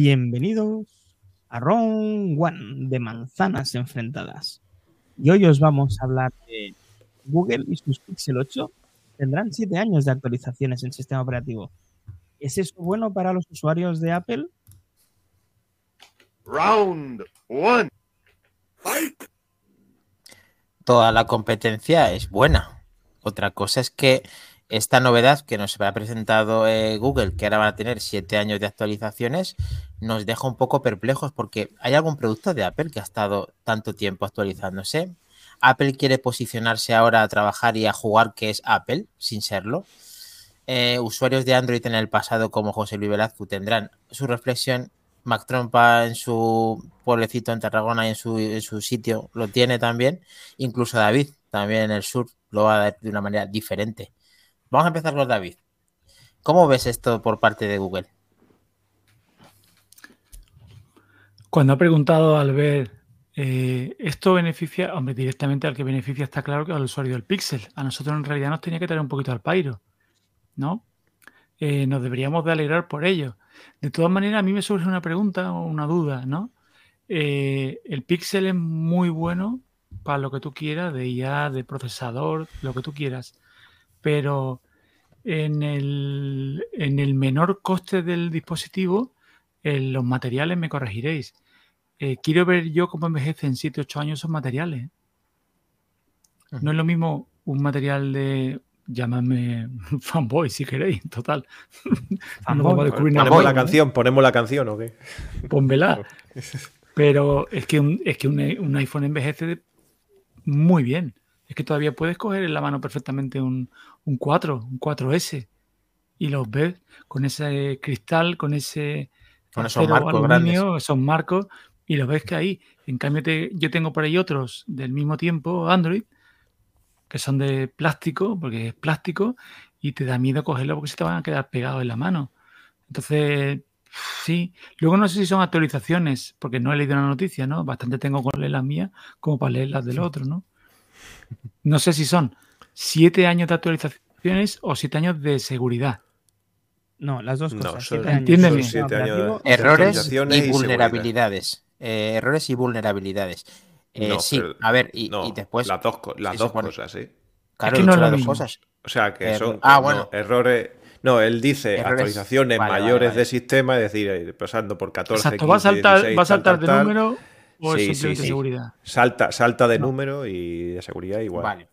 Bienvenidos a Round One de manzanas enfrentadas. Y hoy os vamos a hablar de Google y sus Pixel 8 tendrán 7 años de actualizaciones en sistema operativo. ¿Es eso bueno para los usuarios de Apple? Round one. Fight. Toda la competencia es buena. Otra cosa es que esta novedad que nos ha presentado eh, Google, que ahora van a tener 7 años de actualizaciones, nos deja un poco perplejos porque hay algún producto de Apple que ha estado tanto tiempo actualizándose. Apple quiere posicionarse ahora a trabajar y a jugar que es Apple, sin serlo. Eh, usuarios de Android en el pasado como José Luis Velazco tendrán su reflexión. Mac Trompa en su pueblecito en Tarragona y en su, en su sitio lo tiene también. Incluso David también en el sur lo va a dar de una manera diferente. Vamos a empezar con David. ¿Cómo ves esto por parte de Google? Cuando ha preguntado al ver eh, esto beneficia, hombre, directamente al que beneficia está claro que al usuario del Pixel. A nosotros en realidad nos tenía que traer un poquito al pairo, ¿no? Eh, nos deberíamos de alegrar por ello. De todas maneras, a mí me surge una pregunta o una duda, ¿no? Eh, el Pixel es muy bueno para lo que tú quieras, de IA, de procesador, lo que tú quieras, pero en el, en el menor coste del dispositivo, en los materiales me corregiréis eh, quiero ver yo cómo envejecen 7, 8 años esos materiales. No es lo mismo un material de, llamadme fanboy si queréis, total. ponemos la canción, ponemos la canción o qué. Pónmela. Pero es que, un, es que un, iPhone envejece muy bien. Es que todavía puedes coger en la mano perfectamente un, un 4, un 4S. Y los ves con ese cristal, con ese con esos marcos grandes. esos marcos y lo ves que ahí, en cambio yo tengo por ahí otros del mismo tiempo, Android, que son de plástico, porque es plástico, y te da miedo cogerlo porque se te van a quedar pegados en la mano. Entonces, sí. Luego no sé si son actualizaciones, porque no he leído la noticia, ¿no? Bastante tengo con leer las mías como para leer las del otro, ¿no? No sé si son siete años de actualizaciones o siete años de seguridad. No, las dos cosas. Errores y vulnerabilidades. Eh, errores y vulnerabilidades. Eh, sí, a ver, y, después. Las dos, las dos cosas, sí. Claro, no las dos cosas. O sea, que son ah, bueno. errores. No, él dice actualizaciones mayores de sistema, es decir, eh, pasando por 14, Exacto, va a saltar, va a saltar de número o es simplemente seguridad. Salta, salta de número y de seguridad igual. Vale.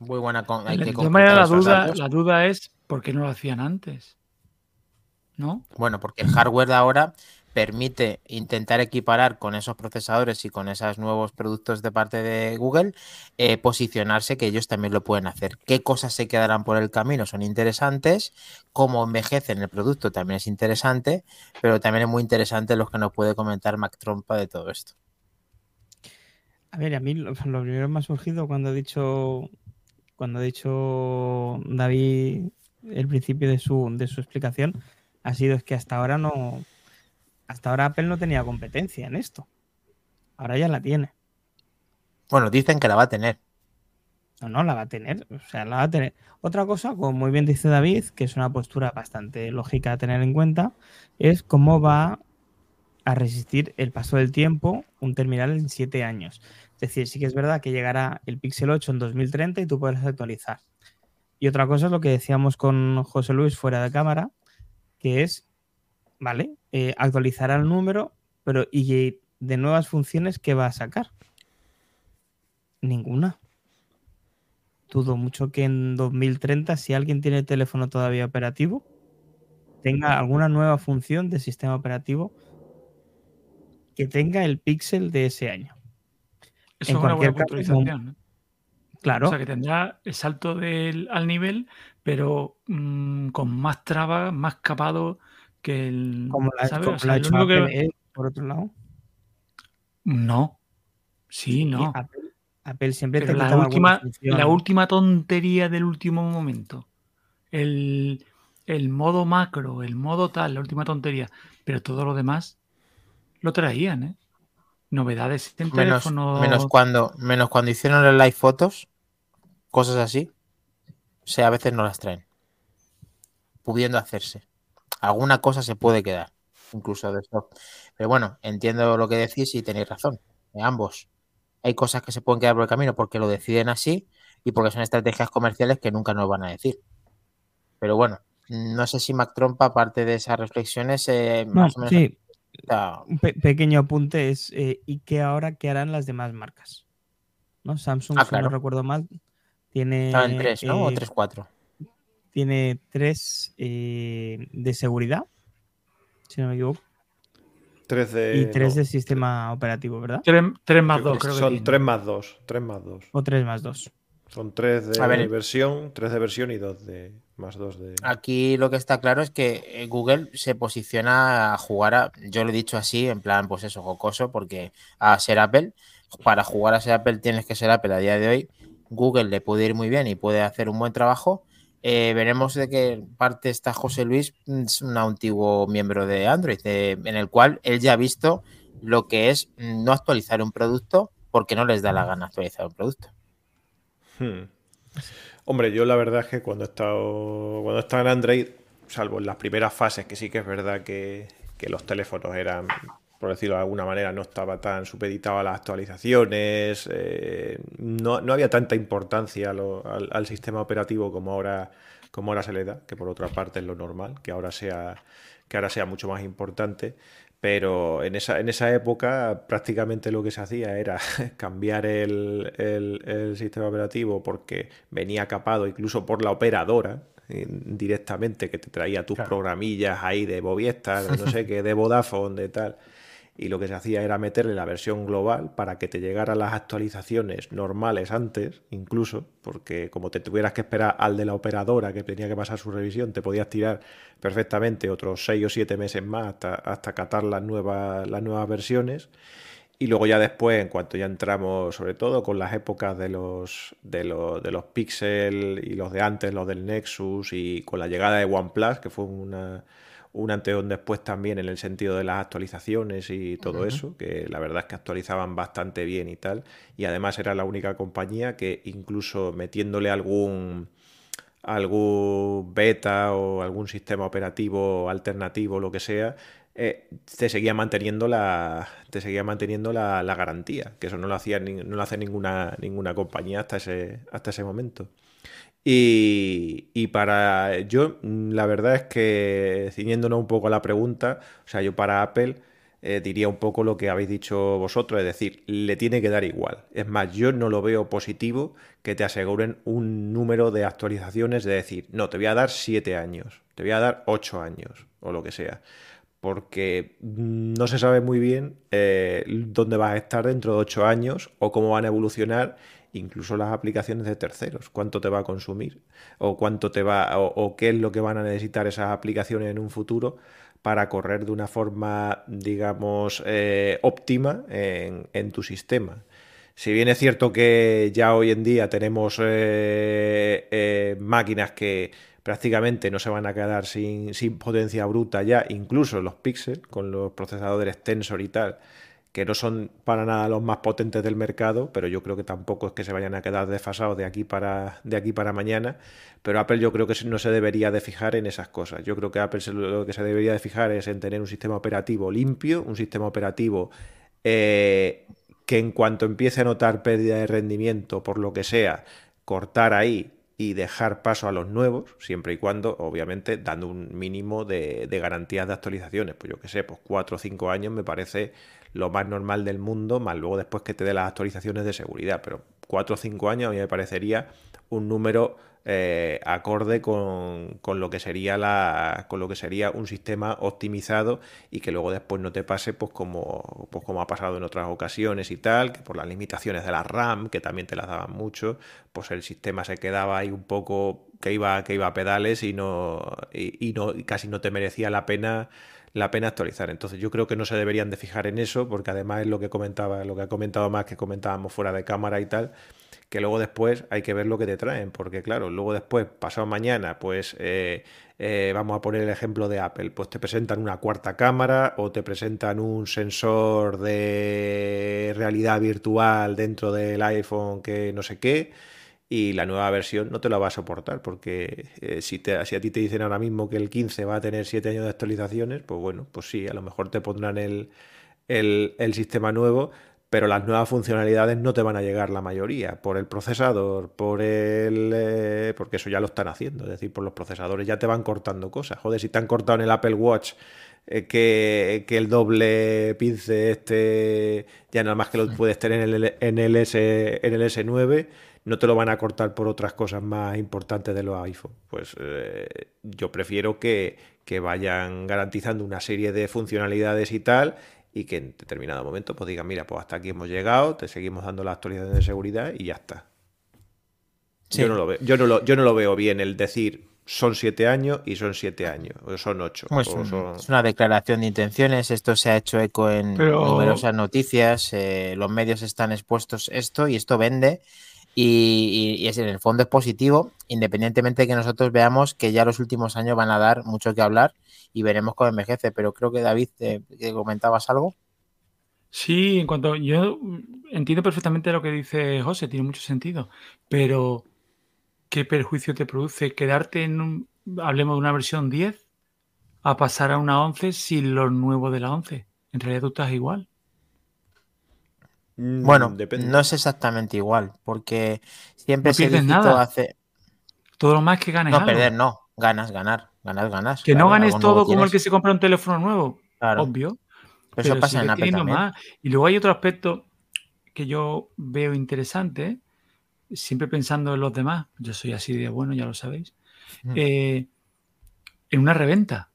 Muy buena. Con, hay de todas maneras, la duda, la duda es por qué no lo hacían antes. ¿No? Bueno, porque el hardware de ahora permite intentar equiparar con esos procesadores y con esos nuevos productos de parte de Google, eh, posicionarse que ellos también lo pueden hacer. ¿Qué cosas se quedarán por el camino? Son interesantes. Cómo envejecen el producto también es interesante, pero también es muy interesante lo que nos puede comentar Mac Trompa de todo esto. A ver, a mí lo, primero me ha surgido cuando ha dicho cuando ha dicho David el principio de su, de su explicación ha sido es que hasta ahora no, hasta ahora Apple no tenía competencia en esto. Ahora ya la tiene. Bueno, dicen que la va a tener. No, no, la va a tener. O sea, la va a tener. Otra cosa, como muy bien dice David, que es una postura bastante lógica a tener en cuenta, es cómo va a resistir el paso del tiempo un terminal en siete años. Es decir, sí que es verdad que llegará el Pixel 8 en 2030 y tú podrás actualizar. Y otra cosa es lo que decíamos con José Luis fuera de cámara, que es ¿vale? Eh, actualizará el número, pero ¿y de nuevas funciones qué va a sacar? Ninguna. Dudo mucho que en 2030, si alguien tiene teléfono todavía operativo, tenga alguna nueva función de sistema operativo que tenga el pixel de ese año. Eso en cualquier caso, Claro. O sea, que tendrá el salto del, al nivel, pero mm, con más trabas, más capado, que el. Como la, por otro lado. No. Sí, no. Apple, siempre Pero la última, la última tontería del último momento. El, el modo macro, el modo tal, la última tontería. Pero todo lo demás lo traían, ¿eh? Novedades en menos, Menos cuando, menos cuando hicieron el live fotos, cosas así. O sea, a veces no las traen. Pudiendo hacerse alguna cosa se puede quedar. incluso de soft. Pero bueno, entiendo lo que decís y tenéis razón, ambos. Hay cosas que se pueden quedar por el camino porque lo deciden así y porque son estrategias comerciales que nunca nos van a decir. Pero bueno, no sé si Mac Trompa, aparte de esas reflexiones, eh, más o menos... Sí. Un pequeño apunte es, eh, ¿y qué ahora qué harán las demás marcas? ¿No? Samsung, ah, si no recuerdo mal, tiene... Tres, ¿no? o eh, tres, cuatro. Tiene tres de seguridad, si no me equivoco. Tres de, y tres de sistema operativo, ¿verdad? Tres, más dos, creo que Son tres más dos. Tres más dos. O tres más dos. Son tres de versión, tres de versión y dos de más dos de. Aquí lo que está claro es que eh, Google se posiciona a jugar a. Yo lo he dicho así, en plan, pues eso, jocoso, porque a ser Apple, para jugar a ser Apple tienes que ser Apple a día de hoy. Google le puede ir muy bien y puede hacer un buen trabajo. Eh, veremos de qué parte está José Luis, es un antiguo miembro de Android, en el cual él ya ha visto lo que es no actualizar un producto porque no les da la gana actualizar un producto. Hmm. Hombre, yo la verdad es que cuando he estado, cuando estaba en Android, salvo en las primeras fases, que sí que es verdad que, los teléfonos eran, por decirlo de alguna manera, no estaba tan supeditado a las actualizaciones, eh, no, había tanta importancia al, sistema operativo como ahora, como ahora se le da, que por otra parte es lo normal, que ahora sea, que ahora sea mucho más importante. Pero en esa, en esa época prácticamente lo que se hacía era cambiar el, sistema operativo porque venía capado incluso por la operadora eh, directamente que te traía tus programillas ahí de Boviestar, no sé qué, de Vodafone, de tal y lo que se hacía era meterle la versión global para que te llegaran las actualizaciones normales antes, incluso, porque como te tuvieras que esperar al de la operadora que tenía que pasar su revisión, te podías tirar perfectamente otros 6 o 7 meses más hasta, hasta catar las nuevas, las nuevas versiones. Y luego ya después, en cuanto ya entramos, sobre todo con las épocas de los, de los, de los Pixel y los de antes, los del Nexus, y con la llegada de OnePlus, que fue una, un antes y un después también en el sentido de las actualizaciones y todo eso, que la verdad es que actualizaban bastante bien y tal. Y además era la única compañía que incluso metiéndole algún algún beta o algún sistema operativo alternativo, lo que sea, eh, te seguía manteniendo la te seguía manteniendo la, garantía, que eso no lo hacía no lo hace ninguna ninguna compañía hasta ese hasta ese momento. Y, para yo, mm, la verdad es que, ciñéndonos un poco a la pregunta, o sea, yo para Apple eh, diría un poco lo que habéis dicho vosotros, es decir, le tiene que dar igual. Es más, yo no lo veo positivo que te aseguren un número de actualizaciones de decir, no, te voy a dar siete años, te voy a dar ocho años, o lo que sea. Porque mm, no se sabe muy bien eh, dónde vas a estar dentro de ocho años o cómo van a evolucionar incluso las aplicaciones de terceros, cuánto te va a consumir o cuánto te va o, qué es lo que van a necesitar esas aplicaciones en un futuro para correr de una forma, digamos, eh, óptima en, tu sistema. Si bien es cierto que ya hoy en día tenemos eh, eh, máquinas que prácticamente no se van a quedar sin, sin potencia bruta ya, incluso los Pixel, con los procesadores Tensor y tal, que no son para nada los más potentes del mercado, pero yo creo que tampoco es que se vayan a quedar desfasados de aquí para, de aquí para mañana. Pero Apple yo creo que no se debería de fijar en esas cosas. Yo creo que Apple lo que se debería de fijar es en tener un sistema operativo limpio, un sistema operativo eh, que en cuanto empiece a notar pérdida de rendimiento, por lo que sea, cortar ahí y dejar paso a los nuevos, siempre y cuando, obviamente, dando un mínimo de, de garantías de actualizaciones. Pues yo que sé, pues cuatro o cinco años me parece lo más normal del mundo, más luego después que te dé las actualizaciones de seguridad. Pero cuatro o cinco años a mí me parecería un número eh, acorde con, lo que sería la, con lo que sería un sistema optimizado y que luego después no te pase pues como, pues como ha pasado en otras ocasiones y tal, que por las limitaciones de la RAM, que también te las daban mucho, pues el sistema se quedaba ahí un poco que iba, que iba a pedales y no, y, no y casi no te merecía la pena la pena actualizar. Entonces yo creo que no se deberían de fijar en eso, porque además es lo que comentaba, lo que ha comentado más que comentábamos fuera de cámara y tal, que luego después hay que ver lo que te traen, porque claro, luego después, pasado mañana, pues eh, eh, vamos a poner el ejemplo de Apple, pues te presentan una cuarta cámara o te presentan un sensor de realidad virtual dentro del iPhone que no sé qué y la nueva versión no te la va a soportar, porque eh, si, te, si a ti te dicen ahora mismo que el 15 va a tener 7 años de actualizaciones, pues bueno, pues sí, a lo mejor te pondrán el, el, el sistema nuevo, pero las nuevas funcionalidades no te van a llegar la mayoría, por el procesador, por el... Eh, porque eso ya lo están haciendo, es decir, por los procesadores ya te van cortando cosas. Joder, si te han cortado en el Apple Watch eh, que, el doble pince este ya nada más que lo puedes tener en el, en el, S, en el S9, no te lo van a cortar por otras cosas más importantes de los iPhone. Pues eh, yo prefiero que, que vayan garantizando una serie de funcionalidades y tal y que en determinado momento pues digan, mira, pues hasta aquí hemos llegado, te seguimos dando la actualización de seguridad y ya está. Yo, no lo veo, yo, no lo, yo no lo veo bien el decir son siete años y son siete años, o son ocho. Pues Es una declaración de intenciones, esto se ha hecho eco en numerosas noticias, eh, los medios están expuestos esto y esto vende y, es en el fondo es positivo, independientemente de que nosotros veamos que ya los últimos años van a dar mucho que hablar y veremos cómo envejece. Pero creo que David, te, comentabas algo. Sí, en cuanto yo entiendo perfectamente lo que dice José, tiene mucho sentido, pero ¿qué perjuicio te produce quedarte en un, hablemos de una versión 10 a pasar a una 11 sin lo nuevo de la 11? En realidad tú estás igual. Mm, bueno, no es exactamente igual, porque siempre se nada. hace. Todo lo más que ganes. No, perder, no. Ganas, ganar. Ganas, ganas. Que no ganes todo como el que se compra un teléfono nuevo. Obvio. Pero, eso pasa en Apple también. Y luego hay otro aspecto que yo veo interesante, siempre pensando en los demás. Yo soy así de bueno, ya lo sabéis. Eh, en una reventa.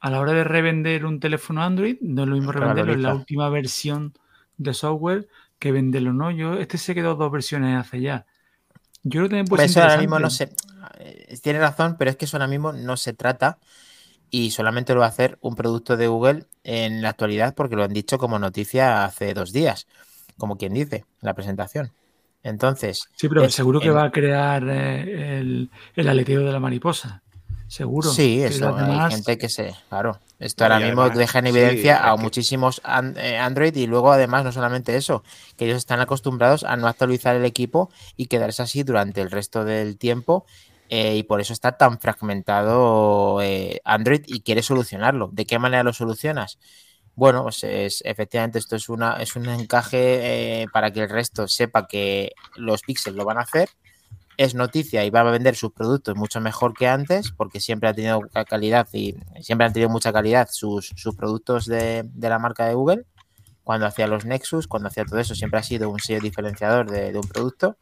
A la hora de revender un teléfono Android, no es lo mismo revenderlo en la última versión de software que venderlo, ¿no? Yo, este se quedó dos versiones hace ya. Yo lo tengo pues eso ahora mismo no sé. Eh, tiene razón, pero es que eso ahora mismo no se trata y solamente lo va a hacer un producto de Google en la actualidad porque lo han dicho como noticia hace dos días, como quien dice, la presentación. Entonces. Sí, pero seguro que va a crear eh, el, el aleteo de la mariposa seguro. Sí, eso, hay gente que se. Claro, esto ahora mismo deja en evidencia a muchísimos eh, Android y luego, además, no solamente eso, que ellos están acostumbrados a no actualizar el equipo y quedarse así durante el resto del tiempo. Eh, y por eso está tan fragmentado eh, Android y quiere solucionarlo. ¿De qué manera lo solucionas? Bueno, pues es, efectivamente esto es, una, es un encaje para que el resto sepa que los píxeles lo van a hacer es noticia y va a vender sus productos mucho mejor que antes, porque siempre ha tenido calidad y siempre han tenido mucha calidad sus, productos de, la marca de Google. Cuando hacía los Nexus, cuando hacía todo eso, siempre ha sido un sello diferenciador de, un producto.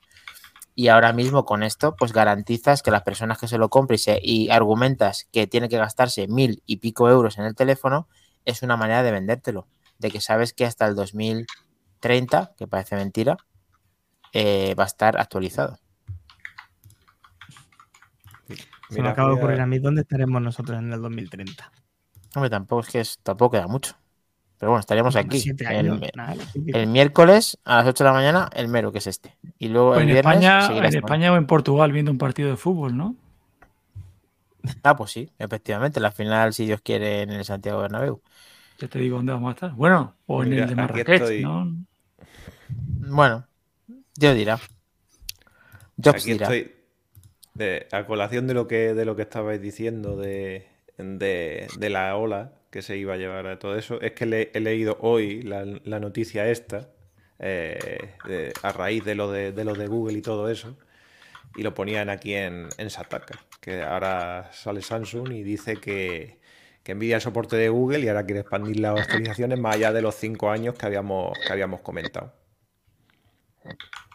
Y ahora mismo con esto, pues garantizas que las personas que se lo compren y, y argumentas que tiene que gastarse mil y pico euros en el teléfono, es una manera de vendértelo. De que sabes que hasta el 2030, que parece mentira, eh, va a estar actualizado. Se me acaba de ocurrir a mí dónde estaremos nosotros en el 2030. Hombre, tampoco es que tampoco queda mucho. Pero bueno, estaríamos aquí. el, miércoles a las 8 de la mañana, el mero, que es este. Y luego en España, en España o en Portugal viendo un partido de fútbol, ¿no? Ah, pues sí, efectivamente. La final, si Dios quiere, en el Santiago Bernabéu. Ya te digo dónde vamos a estar. Bueno, o en el de Marrakech, ¿no? Bueno, Dios dirá. Jobs dirá a colación de lo que, de lo que estabais diciendo de, la ola que se iba a llevar a todo eso, es que he leído hoy la, noticia esta, eh, a raíz de lo de, lo de Google y todo eso, y lo ponían aquí en, en Sataka, que ahora sale Samsung y dice que, que envidia el soporte de Google y ahora quiere expandir las actualizaciones más allá de los cinco años que habíamos, que habíamos comentado.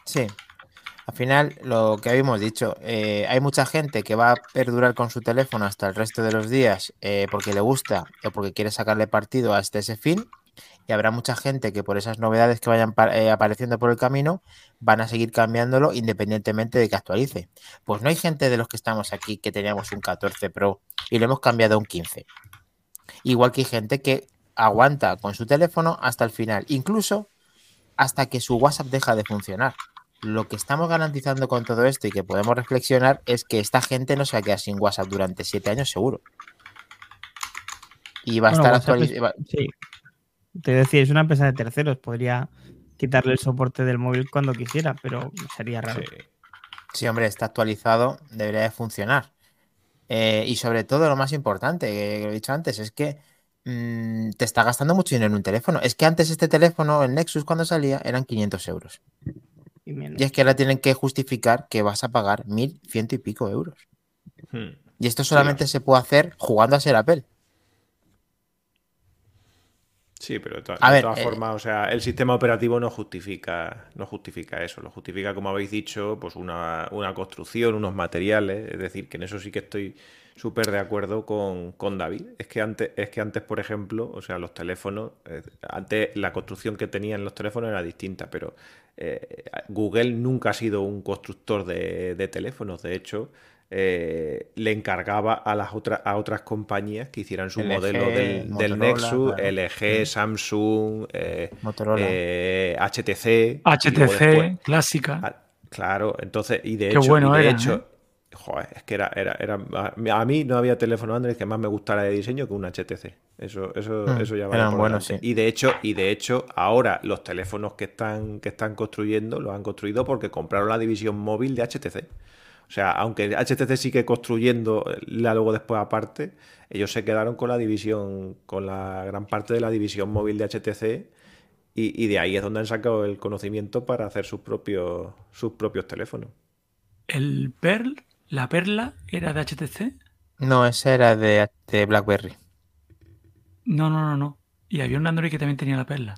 Sí, al final, lo que habíamos dicho, eh, hay mucha gente que va a perdurar con su teléfono hasta el resto de los días eh, porque le gusta o porque quiere sacarle partido hasta ese fin. Y habrá mucha gente que por esas novedades que vayan eh, apareciendo por el camino van a seguir cambiándolo independientemente de que actualice. Pues no hay gente de los que estamos aquí que teníamos un 14 Pro y lo hemos cambiado a un 15. Igual que hay gente que aguanta con su teléfono hasta el final, incluso hasta que su WhatsApp deja de funcionar. Lo que estamos garantizando con todo esto y que podemos reflexionar es que esta gente no se va a quedar sin WhatsApp durante siete años seguro. Y va a estar actualizado. Sí. Te decía, es una empresa de terceros, podría quitarle el soporte del móvil cuando quisiera, pero sería raro. Sí. Sí, hombre, está actualizado, debería de funcionar. Eh, y sobre todo, lo más importante, que lo he dicho antes, es que mm, te está gastando mucho dinero en un teléfono. Es que antes este teléfono, el Nexus, cuando salía, eran 500 euros. Y menos. Y es que ahora tienen que justificar que vas a pagar 1.100 y pico euros. Hmm. Y esto solamente se puede hacer jugando a ser Apple. Sí, pero de, to- A de ver, todas eh, formas, o sea, el sistema operativo no justifica, no justifica eso, lo justifica, como habéis dicho, pues una, una construcción, unos materiales, es decir, que en eso sí que estoy súper de acuerdo con, con David. Es que antes, es que antes, por ejemplo, o sea, los teléfonos, eh, antes la construcción que tenían los teléfonos era distinta, pero eh, Google nunca ha sido un constructor de, de teléfonos, de hecho. eh, le encargaba a las otras a otras compañías que hicieran su LG, modelo del, Nexus, claro. LG, Samsung, eh, Motorola. eh, HTC. HTC, después- clásica. Claro, entonces, y de Qué hecho, bueno y de eran, hecho, ¿eh? Joder, es que era, era, era, a mí no había teléfono Android que más me gustara de diseño que un HTC. Eso, eso, Mm, eso ya va eran por buenos, sí. Y de hecho, y de hecho, ahora los teléfonos que están, que están construyendo, los han construido porque compraron la división móvil de HTC. O sea, aunque HTC sigue construyendo la luego después aparte, ellos se quedaron con la división, con la gran parte de la división móvil de HTC y, y de ahí es donde han sacado el conocimiento para hacer sus propios, sus propios teléfonos. El Perl, la perla, era de HTC. No, ese era de, de BlackBerry. No, no, no, no. Y había un Android que también tenía la perla.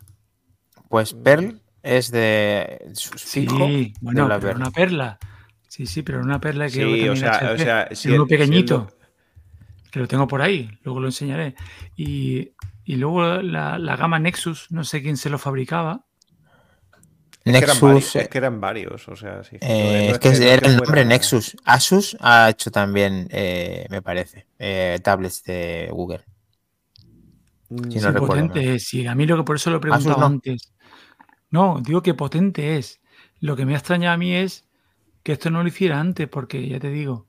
Pues Pearl es de Sí, fijo de bueno, pero una perla. Sí, sí, pero una perla que Sí, o sea, HP, o sea, si uno el- si el pequeñito, que lo tengo por ahí, luego lo enseñaré. Y, y luego la, la gama Nexus, no sé quién se lo fabricaba. Que, varios, Nexus, es que eran varios, o sea, sí. Eh, no es que era el nombre Nexus. Asus ha hecho también, eh, me parece, eh, tablets de Google. Mm, Sí, Sí, recuerdo, potente es. Sí, a mí lo que por eso lo he preguntado no. antes. No, digo que potente es. Lo que me ha extrañado a mí es que esto no lo hiciera antes, porque ya te digo,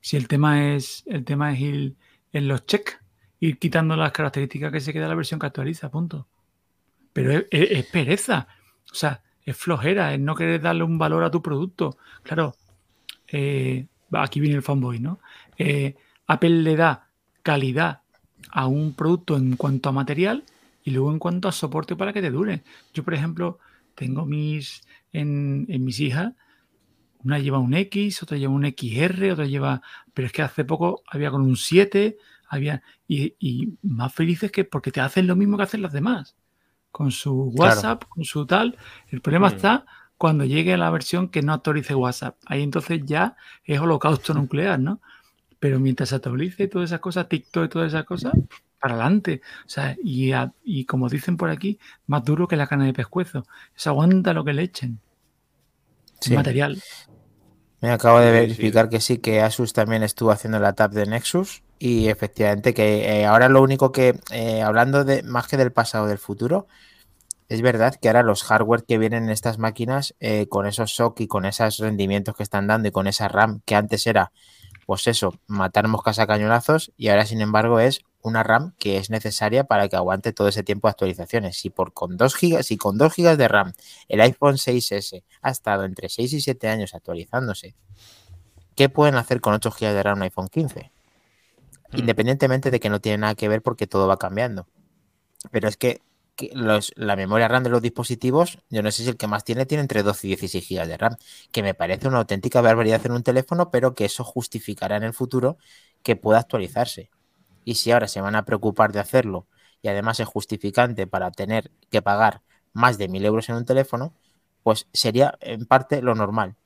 si el tema es, el tema es ir en los check, ir quitando las características que se queda la versión que actualiza, punto. Pero es, es- es pereza. O sea, es flojera, es no querer darle un valor a tu producto. Claro, eh, aquí viene el fanboy, ¿no? Eh, Apple le da calidad a un producto en cuanto a material y luego en cuanto a soporte para que te dure. Yo, por ejemplo, tengo mis en, mis hijas, una lleva un X, otra lleva un XR, otra lleva, pero es que hace poco había con un 7, había y más felices que porque te hacen lo mismo que hacen las demás, con su Claro. WhatsApp, con su tal. El problema Mm. está cuando llegue a la versión que no actualice WhatsApp. Ahí entonces ya es holocausto nuclear, ¿no? Pero mientras se actualice todas esas cosas, TikTok y todas esas cosas, para adelante. O sea, y, a- y como dicen por aquí, más duro que la carne de pescuezo. Eso aguanta lo que le echen. Sí. Material. Me acabo de verificar que sí, que Asus también estuvo haciendo la tab de Nexus y efectivamente que eh, ahora lo único que, eh, hablando de más que del pasado, del futuro, es verdad que ahora los hardware que vienen en estas máquinas eh, con esos SOC y con esos rendimientos que están dando y con esa RAM que antes era, pues eso, matar moscas a cañonazos y ahora sin embargo es una RAM que es necesaria para que aguante todo ese tiempo de actualizaciones. Si por con 2 gigas, si con 2 gigas de RAM el iPhone 6S ha estado entre 6 y 7 años actualizándose, ¿qué pueden hacer con 8 GB de RAM un iPhone 15? Independientemente de que no tiene nada que ver porque todo va cambiando. Pero es que, que los- la memoria RAM de los dispositivos, yo no sé si el que más tiene, tiene entre 12 y 16 GB de RAM, que me parece una auténtica barbaridad en un teléfono, pero que eso justificará en el futuro que pueda actualizarse. Y si ahora se van a preocupar de hacerlo y además es justificante para tener que pagar más de 1000 euros en un teléfono, pues sería en parte lo normal.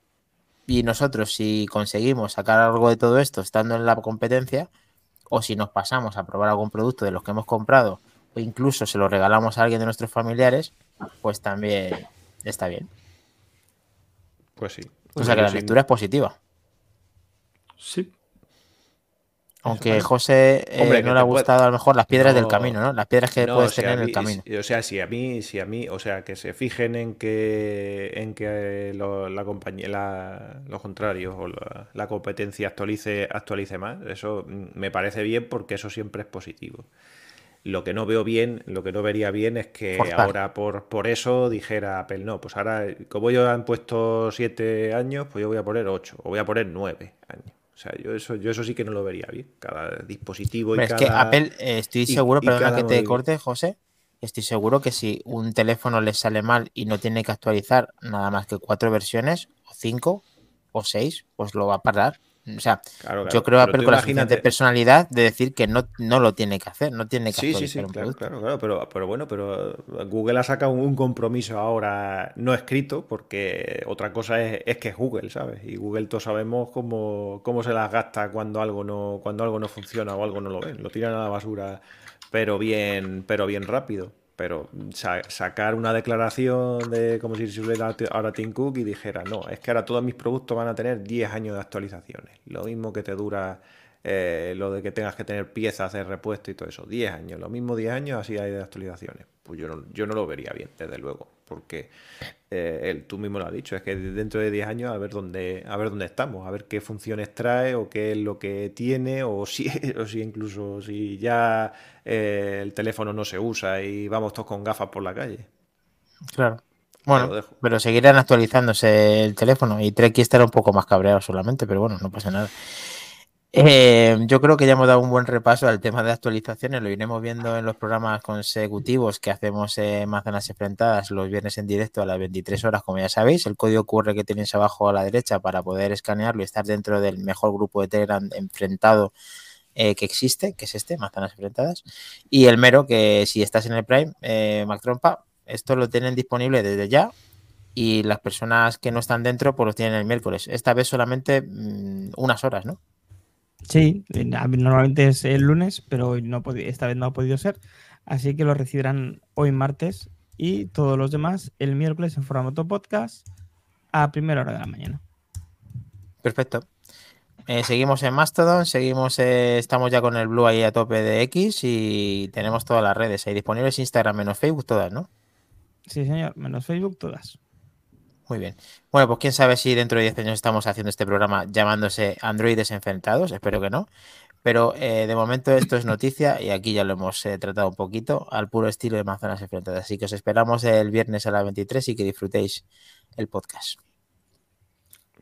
Y nosotros, si conseguimos sacar algo de todo esto estando en la competencia, o si nos pasamos a probar algún producto de los que hemos comprado, o incluso se lo regalamos a alguien de nuestros familiares, pues también está bien. Pues sí. O sea que la lectura es positiva. Sí. Aunque. José eh, Hombre, no le ha puede- gustado a lo mejor las piedras del No, camino, ¿no? Las piedras que No, puedes tener en el camino. O sea, si a mí, si a mí, o sea, que se fijen en que en que lo- la compañía, la, lo contrario, o la, la competencia actualice, actualice más, eso me parece bien porque eso siempre es positivo. Lo que no veo bien, lo que no vería bien es que Forzar. ahora por, por eso dijera Apple, no, pues ahora, como yo han puesto siete años, pues yo voy a poner ocho, o voy a poner nueve años. O sea, yo eso, yo eso sí que no lo vería bien. Cada dispositivo y Hombre, es que Apple, eh, estoy seguro, y perdona que te corte, José, estoy seguro que si un teléfono les sale mal y no tiene que actualizar nada más que cuatro versiones, o cinco, o seis, pues lo va a parar. O sea, Claro, claro. yo creo Apple con la suficiente personalidad de decir que no, no lo tiene que hacer, no tiene que Sí, sí, sí, un claro, producto. claro, claro, pero, pero bueno, pero Google ha sacado un compromiso ahora no escrito, porque otra cosa es, es que es Google, ¿sabes? Y Google todos sabemos cómo, cómo se las gasta cuando algo no, cuando algo no funciona o algo no lo ven. Lo tiran a la basura, pero bien, pero bien rápido. Pero sa- sacar una declaración de como si se hubiera ahora Tim Cook y dijera, no, es que ahora todos mis productos van a tener 10 años de actualizaciones. Lo mismo que te dura eh, lo de que tengas que tener piezas de repuesto y todo eso. 10 años, lo mismo 10 años, así hay de actualizaciones. Pues yo no, yo no lo vería bien, desde luego, porque eh, él, tú mismo lo has dicho, es que dentro de 10 años a ver dónde, a ver dónde estamos, a ver qué funciones trae o qué es lo que tiene, o si, o si incluso si ya eh, el teléfono no se usa y vamos todos con gafas por la calle. Claro. Bueno, pero seguirán actualizándose el teléfono y Treki estará un poco más cabreado solamente, pero bueno, no pasa nada. Eh, yo creo que ya hemos dado un buen repaso al tema de actualizaciones, lo iremos viendo en los programas consecutivos que hacemos en Manzanas Enfrentadas los viernes en directo a las 23 horas, como ya sabéis, el código QR que tenéis abajo a la derecha para poder escanearlo y estar dentro del mejor grupo de Telegram enfrentado eh, que existe, que es este, Manzanas Enfrentadas, y el mero que si estás en el Prime, eh, Mac Trompa, esto lo tienen disponible desde ya y las personas que no están dentro pues lo tienen el miércoles. Esta vez solamente mm, unas horas, ¿no? Sí, normalmente es el lunes, pero hoy no esta vez no ha podido ser. Así que lo recibirán hoy martes y todos los demás el miércoles en formato podcast a primera hora de la mañana. Perfecto. Eh, seguimos en Mastodon, seguimos, eh, estamos ya con el Blue ahí a tope de X y tenemos todas las redes ahí disponibles, Instagram menos Facebook, todas, ¿no? Sí, señor, menos Facebook, todas. Muy bien. Bueno, pues quién sabe si dentro de 10 años estamos haciendo este programa llamándose Androides Enfrentados, espero que no. Pero eh, de momento esto es noticia y aquí ya lo hemos eh, tratado un poquito al puro estilo de Manzanas Enfrentadas. Así que os esperamos el viernes a las 23 y que disfrutéis el podcast.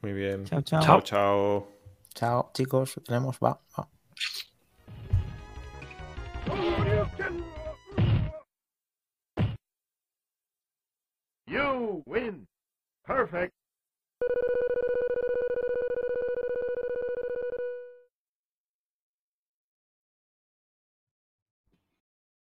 Muy bien. Chao, chao. Chao, chao. Chao, chicos. Tenemos, va, va. You win. Perfect.